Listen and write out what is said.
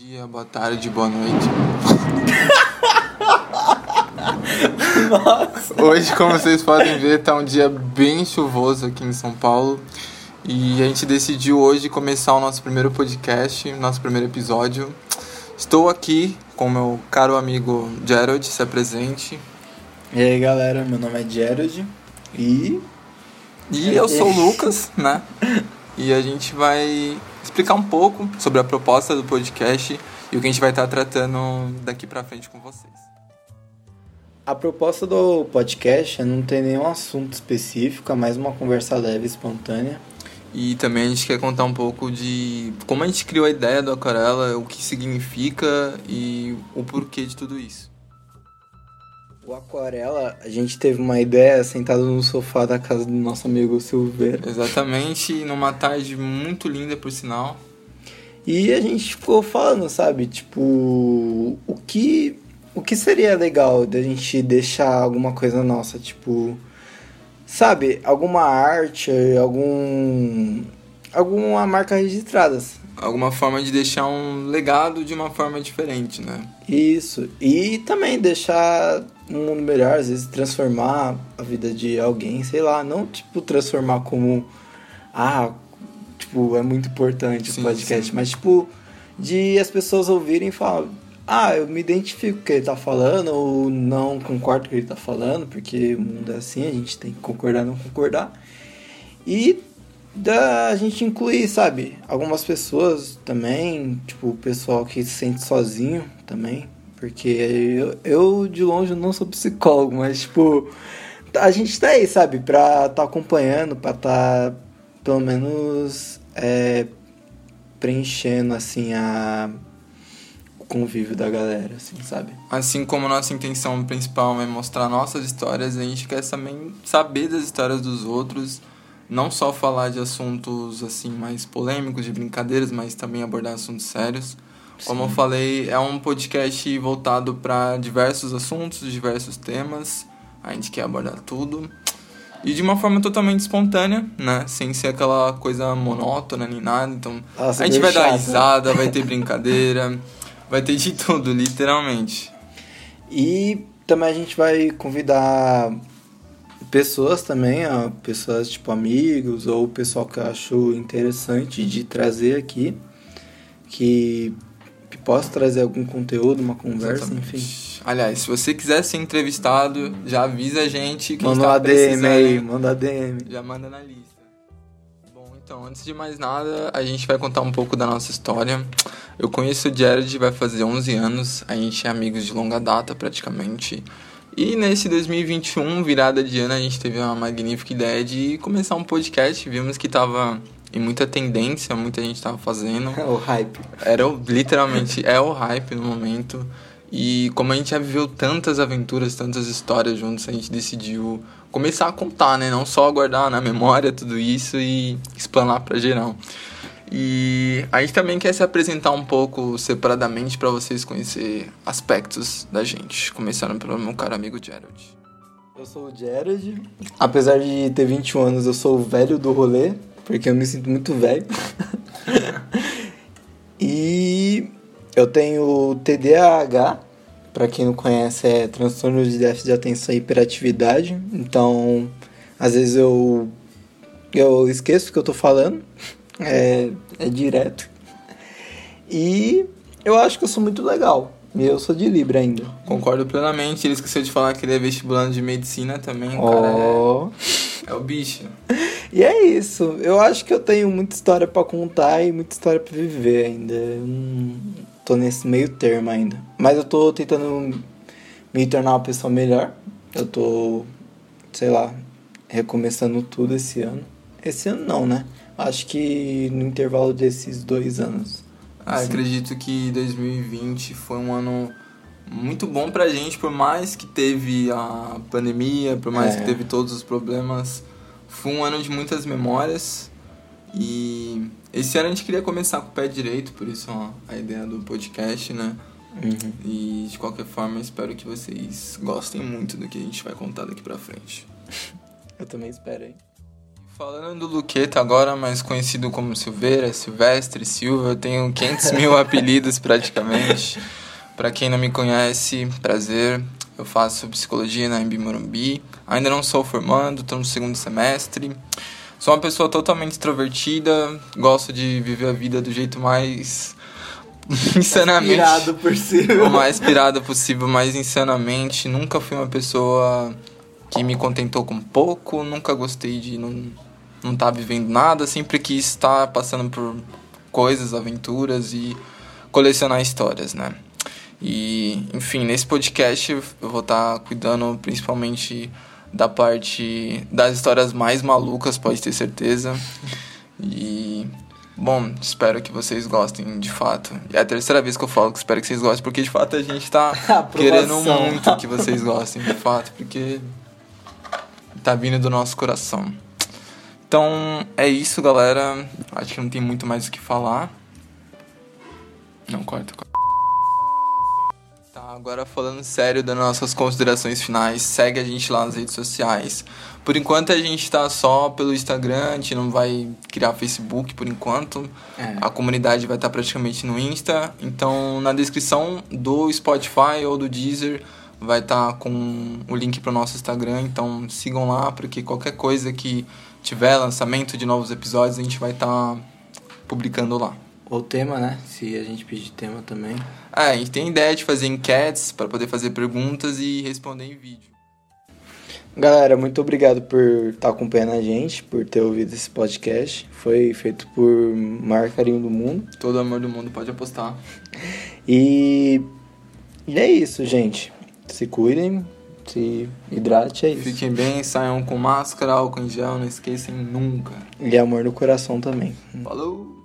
dia, boa tarde, boa noite. Nossa. Hoje, como vocês podem ver, tá um dia bem chuvoso aqui em São Paulo. E a gente decidiu hoje começar o nosso primeiro podcast, nosso primeiro episódio. Estou aqui com meu caro amigo Gerald, se apresente. E aí galera, meu nome é Gerald e. E eu sou o Lucas, né? E a gente vai explicar um pouco sobre a proposta do podcast e o que a gente vai estar tratando daqui pra frente com vocês. A proposta do podcast é não ter nenhum assunto específico, é mais uma conversa leve e espontânea. E também a gente quer contar um pouco de como a gente criou a ideia do Aquarela, o que significa e o porquê de tudo isso. O Aquarela, a gente teve uma ideia sentado no sofá da casa do nosso amigo Silveira. Exatamente, numa tarde muito linda, por sinal. E a gente ficou falando, sabe, tipo, o que o que seria legal da gente deixar alguma coisa nossa, tipo, sabe, alguma arte, algum alguma marca registrada. Alguma forma de deixar um legado de uma forma diferente, né? Isso. E também deixar um mundo melhor, às vezes transformar a vida de alguém, sei lá, não tipo transformar como ah, tipo, é muito importante Sim, o podcast, sim. mas tipo de as pessoas ouvirem e falar, ah, eu me identifico com o que ele tá falando ou não concordo com o que ele tá falando, porque o mundo é assim, a gente tem que concordar não concordar. E da gente incluir, sabe, algumas pessoas também, tipo, o pessoal que se sente sozinho também, porque eu, eu de longe não sou psicólogo, mas tipo, a gente tá aí, sabe, pra tá acompanhando, pra tá pelo menos é, preenchendo assim a o convívio da galera, assim, sabe? Assim como nossa intenção principal é mostrar nossas histórias, a gente quer também saber das histórias dos outros, não só falar de assuntos assim mais polêmicos, de brincadeiras, mas também abordar assuntos sérios. Como eu Sim. falei, é um podcast voltado para diversos assuntos, diversos temas. A gente quer abordar tudo. E de uma forma totalmente espontânea, né? Sem ser aquela coisa monótona nem nada. Então, Nossa, a gente vai meio dar chato. risada, vai ter brincadeira, vai ter de tudo, literalmente. E também a gente vai convidar pessoas também, pessoas tipo amigos ou pessoal que achou interessante de trazer aqui, que, que possa trazer algum conteúdo, uma conversa, Exatamente. enfim. Aliás, se você quiser ser entrevistado, já avisa a gente que a Manda gente uma tá DM aí, manda DM. Já manda na lista. Bom, então, antes de mais nada, a gente vai contar um pouco da nossa história. Eu conheço o Jared, vai fazer 11 anos. A gente é amigos de longa data, praticamente. E nesse 2021, virada de ano, a gente teve uma magnífica ideia de começar um podcast. Vimos que tava em muita tendência, muita gente tava fazendo. o hype. Era literalmente é o hype no momento. E como a gente já viveu tantas aventuras, tantas histórias juntos, a gente decidiu começar a contar, né? Não só guardar na memória tudo isso e explanar pra geral. E a gente também quer se apresentar um pouco separadamente para vocês conhecer aspectos da gente. Começando pelo meu caro amigo Gerald. Eu sou o Jared. Apesar de ter 21 anos, eu sou o velho do rolê, porque eu me sinto muito velho. e eu tenho TDAH, pra quem não conhece, é transtorno de déficit de atenção e hiperatividade. Então, às vezes eu eu esqueço o que eu tô falando. É, é direto. E eu acho que eu sou muito legal. E eu sou de Libra ainda. Concordo plenamente. Ele esqueceu de falar que ele é vestibulando de medicina também. O cara Ó. é, é o bicho. E é isso. Eu acho que eu tenho muita história pra contar e muita história pra viver ainda. Eu não tô nesse meio termo ainda. Mas eu tô tentando me tornar uma pessoa melhor. Eu tô, sei lá, recomeçando tudo esse ano. Esse ano não, né? Acho que no intervalo desses dois anos. Ah, Sim. acredito que 2020 foi um ano muito bom pra gente, por mais que teve a pandemia, por mais É. que teve todos os problemas. Foi um ano de muitas memórias. E esse ano a gente queria começar com o pé direito, por isso ó, a ideia do podcast, né? Uhum. E de qualquer forma, espero que vocês gostem muito do que a gente vai contar daqui pra frente. Eu também espero, hein? Falando do Luqueta agora, mais conhecido como Silveira, Silvestre, Silva, eu tenho 500 mil apelidos praticamente. Para quem não me conhece, prazer. Eu faço psicologia na Embi Morumbi. Ainda não sou formando, estou no segundo semestre. Sou uma pessoa totalmente extrovertida, gosto de viver a vida do jeito mais insanamente. Inspirado possível. O mais inspirado possível, mais insanamente. Nunca fui uma pessoa que me contentou com pouco, nunca gostei de não não tá vivendo nada, sempre quis estar passando por coisas, aventuras e colecionar histórias, né? E, enfim, nesse podcast eu vou estar tá cuidando principalmente da parte das histórias mais malucas, pode ter certeza. E bom, espero que vocês gostem de fato. É a terceira vez que eu falo que espero que vocês gostem, porque de fato a gente tá querendo muito que vocês gostem, de fato, porque tá vindo do nosso coração. Então é isso, galera. Acho que não tem muito mais o que falar. Não, corta, corta. Tá, agora falando sério das nossas considerações finais, segue a gente lá nas redes sociais. Por enquanto a gente tá só pelo Instagram, a gente não vai criar Facebook por enquanto. É. A comunidade vai estar tá praticamente no Insta. Então na descrição do Spotify ou do Deezer vai estar tá com o link para o nosso Instagram. Então sigam lá, porque qualquer coisa que tiver lançamento de novos episódios, a gente vai estar tá publicando lá. Ou tema, né? Se a gente pedir tema também. É, a gente tem ideia de fazer enquetes para poder fazer perguntas e responder em vídeo. Galera, muito obrigado por estar tá acompanhando a gente, por ter ouvido esse podcast. Foi feito por Mar Carinho do Mundo. Todo amor do mundo, pode apostar. E, e é isso, gente. Se cuidem, se hidrate, é isso. Fiquem bem, saiam com máscara, álcool em gel, não esquecem nunca. E amor no coração também. Falou!